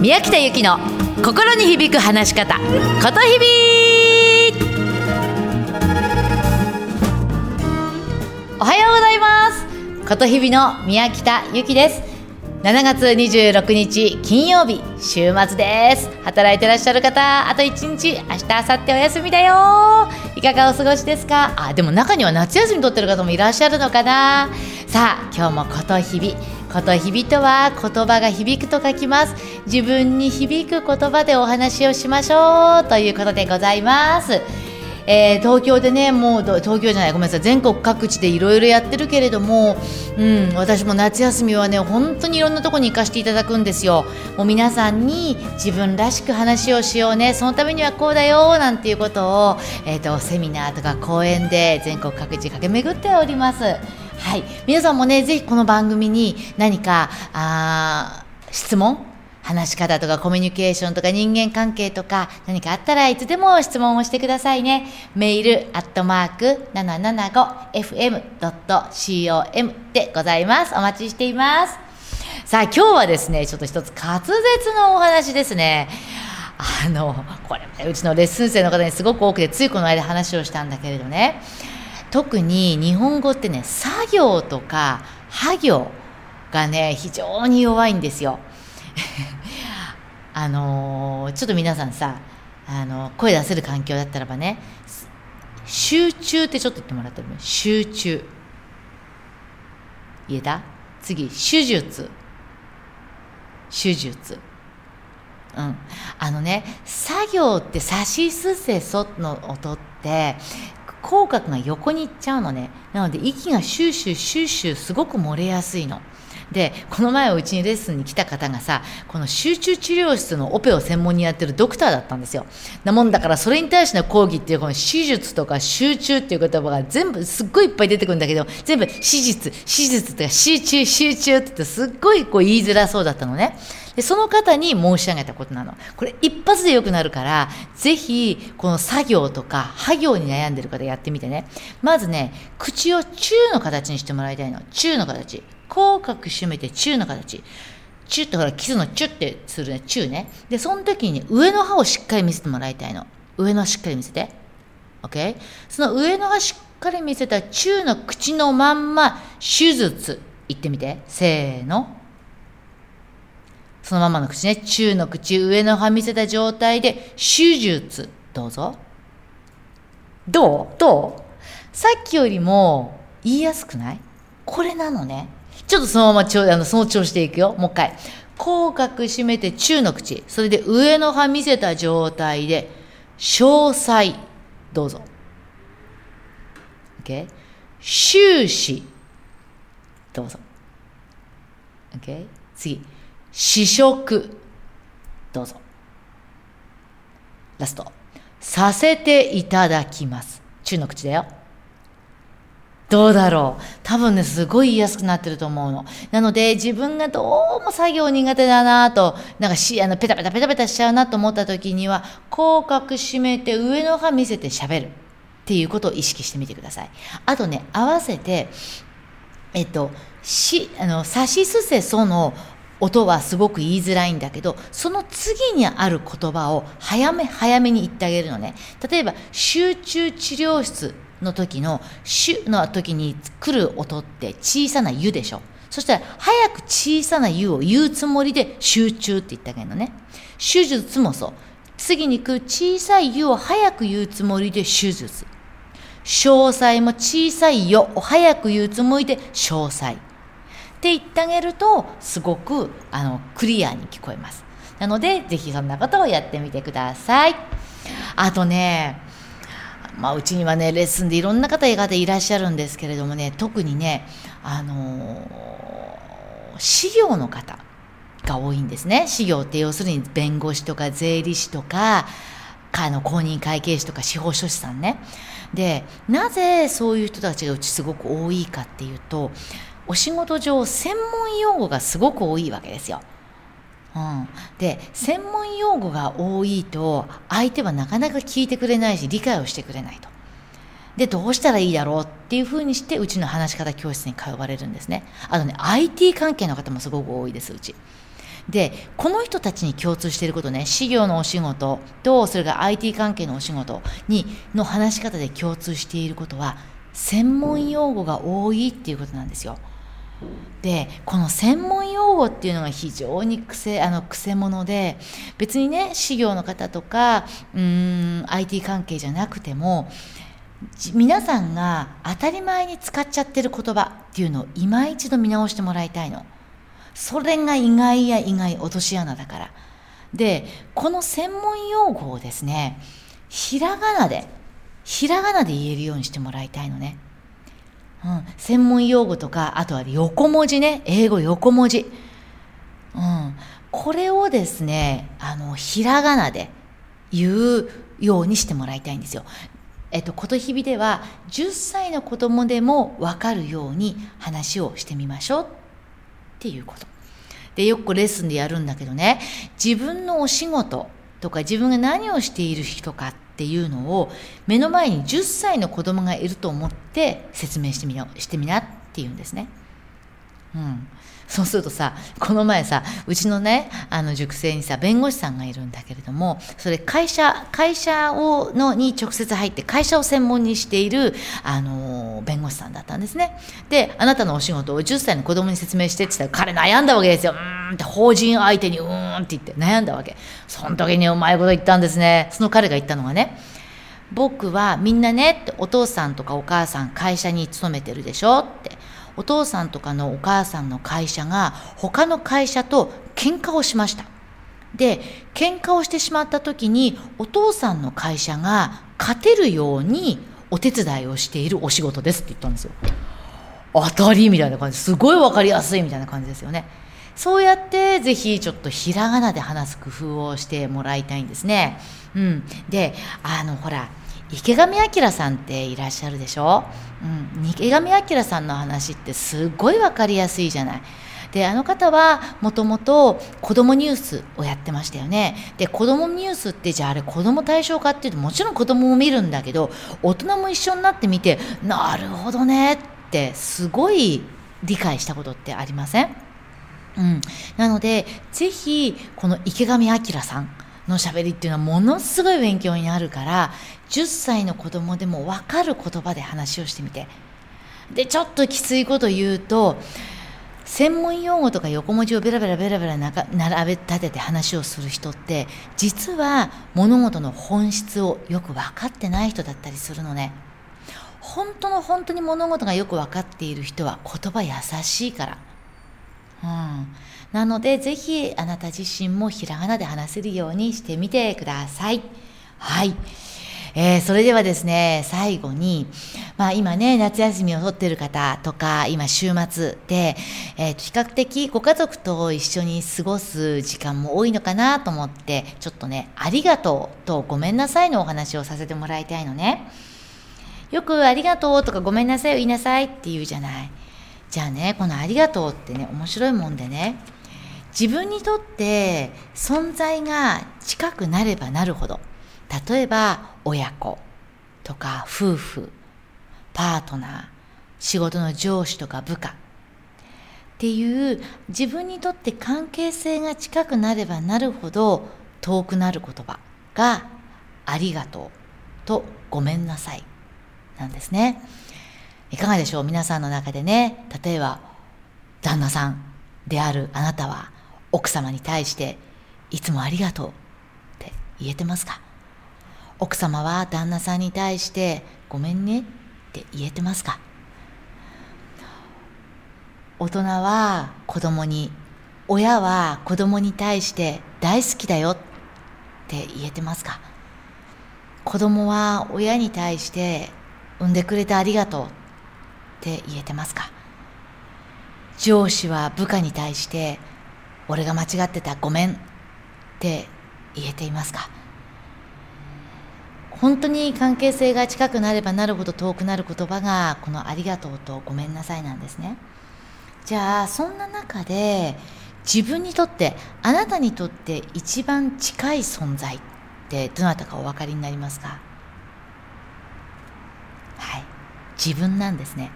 宮北由紀の心に響く話し方ことひびおはようございます。ことひびの宮北由紀です。7月26日金曜日週末です。働いてらっしゃる方あと1日明日明後日お休みだよ。いかがお過ごしですか？あでも中には夏休み取ってる方もいらっしゃるのかな？さあ今日もことひびことひびとは言葉が響くと書きます。自分に響く言葉でお話をしましょうということでございます。えー、東京でねもう東京じゃないごめんなさい。全国各地でいろいろやってるけれども、うん、私も夏休みはね本当にいろんなとこに行かせていただくんですよ。もう皆さんに自分らしく話をしようね。そのためにはこうだよなんていうことを、えーと、セミナーとか講演で全国各地駆け巡っております。はい皆さんもねぜひこの番組に何かあ質問話し方とかコミュニケーションとか人間関係とか何かあったらいつでも質問をしてくださいね。メールアットマーク 775fm.com でございます。お待ちしています。さあ今日はですね、ちょっと一つ滑舌のお話ですね。あの、これ、うちのレッスン生の方にすごく多くて、ついこの間話をしたんだけれどね、特に日本語ってね、作業とか、は行がね、非常に弱いんですよ。あのー、ちょっと皆さんさ、あのー、声出せる環境だったらばね、集中ってちょっと言ってもらっても集中。言えた？次、手術。手術。うん。あのね、作業ってさしすせその音って、口角が横に行っちゃうのね。なので息がシューシューシューシューすごく漏れやすいの。でこの前うちにレッスンに来た方がさこの集中治療室のオペを専門にやってるドクターだったんですよなもんだからそれに対しての講義っていうこの手術とか集中っていう言葉が全部すっごいいっぱい出てくるんだけど全部手術手術とか集中集中って言ってすっごいこう言いづらそうだったのねでその方に申し上げたことなのこれ一発で良くなるからぜひこの作業とか作業に悩んでる方やってみてねまずね口を中の形にしてもらいたいの中の形口角締めて中の形。チュってほら、キスのチュってするね、チューね。で、その時に上の歯をしっかり見せてもらいたいの。上の歯しっかり見せて。OK? その上の歯しっかり見せた中の口のまんま、手術。言ってみて。せーの。そのままの口ね。中の口、上の歯見せた状態で、手術。どうぞ。どう？どう？さっきよりも言いやすくない？これなのね。ちょっとそのままちょあのその調子でいくよ。もう一回。口角締めて中の口。それで上の歯見せた状態で、詳細。どうぞ。OK? 終始。どうぞ。OK? 次。試食。どうぞ。ラスト。させていただきます。中の口だよ。どうだろう多分ね、すごい言いやすくなってると思うの。なので、自分がどうも作業苦手だなと、なんかし、あの、ペタペタペタペタしちゃうなと思った時には、口角締めて上の歯見せて喋るっていうことを意識してみてください。あとね、合わせて、えっと、し、あの、さしすせその音はすごく言いづらいんだけど、その次にある言葉を早め早めに言ってあげるのね。例えば、集中治療室の時の「シュ」の時に来る音って小さな「ゆ」でしょ。そしたら早く小さな「ゆ」を言うつもりで集中って言ってあげるのね。手術もそう。次に来る小さい「ゆ」を早く言うつもりで手術。詳細も小さい「よ」を早く言うつもりで詳細。って言ってあげるとすごくあのクリアに聞こえます。なのでぜひそんなことをやってみてください。あとねまあ、うちにはねレッスンでいろんな方々いらっしゃるんですけれどもね特にねあのー、資料の方が多いんですね。資料って要するに弁護士とか税理士とかあの公認会計士とか司法書士さんね。でなぜそういう人たちがうちすごく多いかっていうとお仕事上専門用語がすごく多いわけですよ。うん、で専門用語が多いと相手はなかなか聞いてくれないし理解をしてくれないと。でどうしたらいいだろうっていうふうにしてうちの話し方教室に通われるんですね。あとね IT 関係の方もすごく多いですうち。でこの人たちに共通していることね事業のお仕事とそれが IT 関係のお仕事にの話し方で共通していることは専門用語が多いっていうことなんですよ。でこの専門用語っていうのが非常に癖あの癖者で別にね事業の方とかうん IT 関係じゃなくても皆さんが当たり前に使っちゃってる言葉っていうのを今一度見直してもらいたいの。それが意外や意外落とし穴だから。で、この専門用語をですね、ひらがなで、ひらがなで言えるようにしてもらいたいのね。うん、専門用語とか、あとは横文字ね、英語横文字。うん、これをですね、あの、ひらがなで言うようにしてもらいたいんですよ。えっと、ことひびでは10歳の子供でも分かるように話をしてみましょうっていうこと。で、よくレッスンでやるんだけどね、自分のお仕事とか自分が何をしている人かってていうのを目の前に10歳の子供がいると思って説明してみよしてみなっていうんですね。うん。そうするとさ、この前さ、うちのね、あの塾生にさ、弁護士さんがいるんだけれども、それ会社、会社を、の、に直接入って、会社を専門にしている、あの、弁護士さんだったんですね。で、あなたのお仕事を10歳の子供に説明してって言ったら、彼悩んだわけですよ。うーんって法人相手にうーんって言って悩んだわけ。その時にうまいこと言ったんですね。その彼が言ったのがね、僕はみんなねお父さんとかお母さん会社に勤めてるでしょってお父さんとかのお母さんの会社が他の会社と喧嘩をしました。で、喧嘩をしてしまった時にお父さんの会社が勝てるようにお手伝いをしているお仕事ですって言ったんですよ。当たりみたいな感じ。すごいわかりやすいみたいな感じですよね。そうやってぜひちょっとひらがなで話す工夫をしてもらいたいんですね。うん。で、あの、ほら、池上彰さんっていらっしゃるでしょ、うん、池上彰さんの話ってすごい分かりやすいじゃない。であの方はもともと子供ニュースをやってましたよね。で子供ニュースってじゃああれ子供対象かっていうともちろん子供も見るんだけど大人も一緒になってみてなるほどねってすごい理解したことってありません？うん、なのでぜひこの池上彰さんの喋りっていうのはものすごい勉強になるから10歳の子供でも分かる言葉で話をしてみて。でちょっときついこと言うと専門用語とか横文字をベラベラベラベラ並べ立てて話をする人って実は物事の本質をよく分かってない人だったりするのね。本当の本当に物事がよく分かっている人は言葉優しいから。うんなので、ぜひあなた自身もひらがなで話せるようにしてみてください。はい。えー、それではですね、最後に、まあ今ね、夏休みを取っている方とか、今週末で、えー、比較的ご家族と一緒に過ごす時間も多いのかなと思って、ちょっとね、ありがとうとごめんなさいのお話をさせてもらいたいのね。よくありがとうとかごめんなさいを言いなさいって言うじゃない。じゃあね、このありがとうってね、面白いもんでね、自分にとって存在が近くなればなるほど例えば親子とか夫婦パートナー仕事の上司とか部下っていう自分にとって関係性が近くなればなるほど遠くなる言葉がありがとうとごめんなさいなんですね。いかがでしょう？皆さんの中でね例えば旦那さんであるあなたは奥様に対していつもありがとうって言えてますか？奥様は旦那さんに対してごめんねって言えてますか？大人は子供に親は子供に対して大好きだよって言えてますか？子供は親に対して産んでくれてありがとうって言えてますか？上司は部下に対して俺が間違ってたごめんって言えていますか？本当に関係性が近くなればなるほど遠くなる言葉がこのありがとうとごめんなさいなんですね。じゃあそんな中で自分にとってあなたにとって一番近い存在ってどなたかお分かりになりますかはい自分なんですね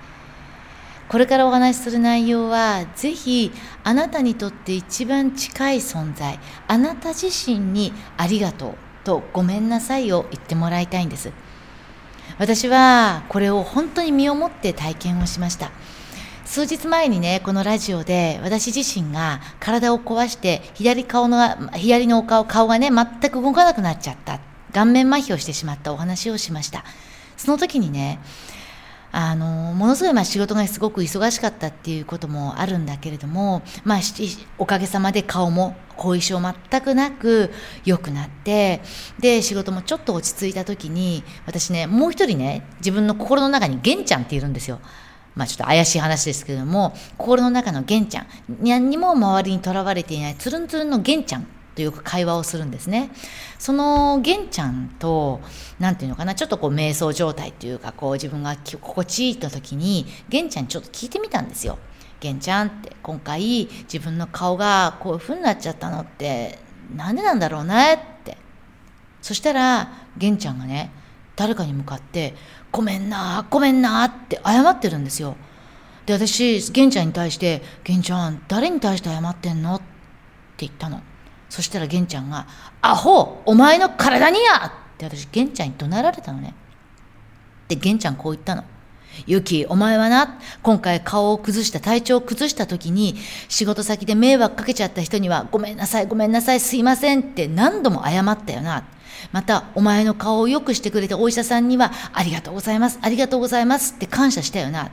これからお話しする内容は、ぜひあなたにとって一番近い存在、あなた自身にありがとうとごめんなさいを言ってもらいたいんです。私はこれを本当に身をもって体験をしました。数日前にね、このラジオで私自身が体を壊して左顔の、左のお顔、顔がね、全く動かなくなっちゃった。顔面麻痺をしてしまったお話をしました。その時にね、あの、ものすごいまあ仕事がすごく忙しかったっていうこともあるんだけれども、まあ、おかげさまで顔も後遺症全くなく良くなって、で、仕事もちょっと落ち着いた時に、私ね、もう一人ね、自分の心の中に玄ちゃんっているんですよ。まあちょっと怪しい話ですけれども、心の中の玄ちゃん、何にも周りにとらわれていないつるんつるんの玄ちゃんとよく会話をするんですね。その玄ちゃんと、なんていうのかな、ちょっとこう瞑想状態というか、こう自分が心地いいと時に、玄ちゃんにちょっと聞いてみたんですよ。玄ちゃんって今回自分の顔がこういう風になっちゃったのってなんでなんだろうねって。そしたら玄ちゃんがね、誰かに向かって、ごめんな、ごめんなって謝ってるんですよ。で、私、玄ちゃんに対して、玄ちゃん、誰に対して謝ってんのって言ったの。そしたら玄ちゃんが、アホお前の体にやって私、玄ちゃんに怒鳴られたのね。で、玄ちゃんこう言ったの。ユキ、お前はな、今回顔を崩した、体調を崩した時に、仕事先で迷惑かけちゃった人には、ごめんなさい、ごめんなさい、すいませんって何度も謝ったよな。また、お前の顔を良くしてくれたお医者さんには、ありがとうございます、ありがとうございますって感謝したよな。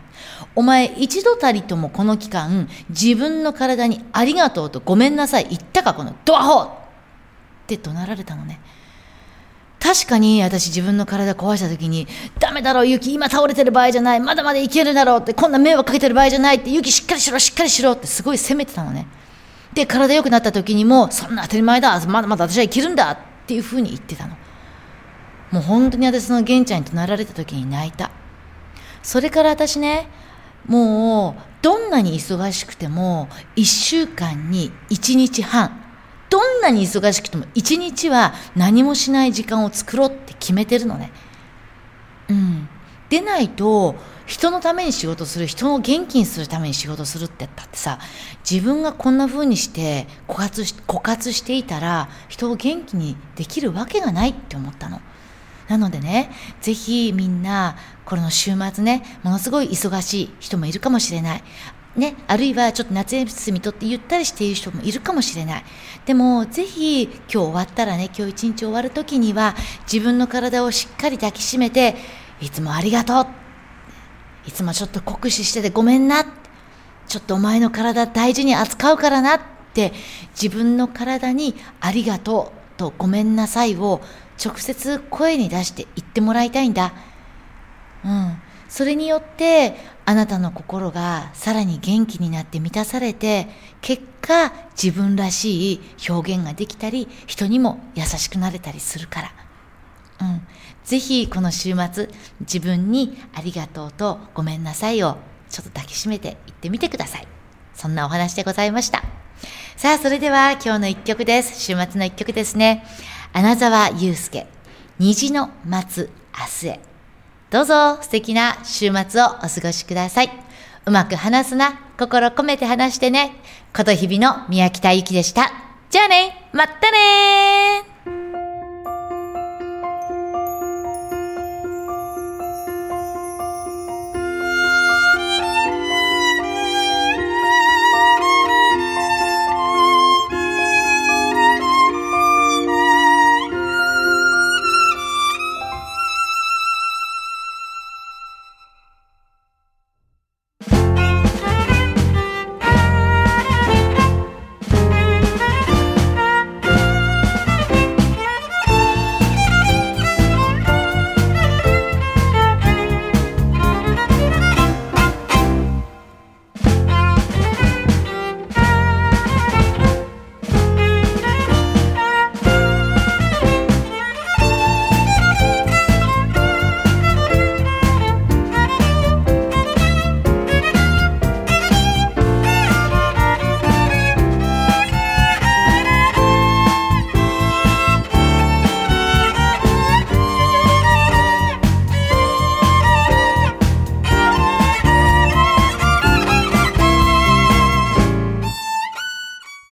お前一度たりともこの期間、自分の体にありがとうとごめんなさい言ったか、このドアホって怒鳴られたのね。確かに私自分の体壊した時に、ダメだろ、ユキ、今倒れてる場合じゃない、まだまだいけるだろうって、こんな迷惑かけてる場合じゃないって、ユキしっかりしろ、しっかりしろってすごい責めてたのね。で、体良くなった時にも、そんな当たり前だ、まだまだ私は生きるんだっていうふうに言ってたの。もう本当に私の玄ちゃんに怒鳴られた時に泣いた。それから私ね、もう、どんなに忙しくても、1週間に1日半、どんなに忙しくても1日は何もしない時間を作ろうって決めてるのね。うん。でないと、人のために仕事する、人を元気にするために仕事するって言ったってさ、自分がこんな風にして枯渇し、枯渇していたら、人を元気にできるわけがないって思ったの。なのでね、ぜひみんな、この週末ね、ものすごい忙しい人もいるかもしれない。ね、あるいはちょっと夏休みとってゆったりしている人もいるかもしれない。でも、ぜひ今日終わったらね、今日一日終わる時には、自分の体をしっかり抱きしめて、いつもありがとう。いつもちょっと酷使しててごめんな。ちょっとお前の体大事に扱うからなって、自分の体にありがとうとごめんなさいを直接声に出して言ってもらいたいんだ。うん。それによって、あなたの心がさらに元気になって満たされて、結果自分らしい表現ができたり、人にも優しくなれたりするから。うん。ぜひこの週末、自分にありがとうとごめんなさいをちょっと抱きしめて言ってみてください。そんなお話でございました。さあ、それでは今日の一曲です。週末の一曲ですね。穴沢祐介、虹の待つ明日へ。どうぞ素敵な週末をお過ごしください。うまく話すな、心込めて話してね。こと日々の宮北ゆきでした。じゃあね、またね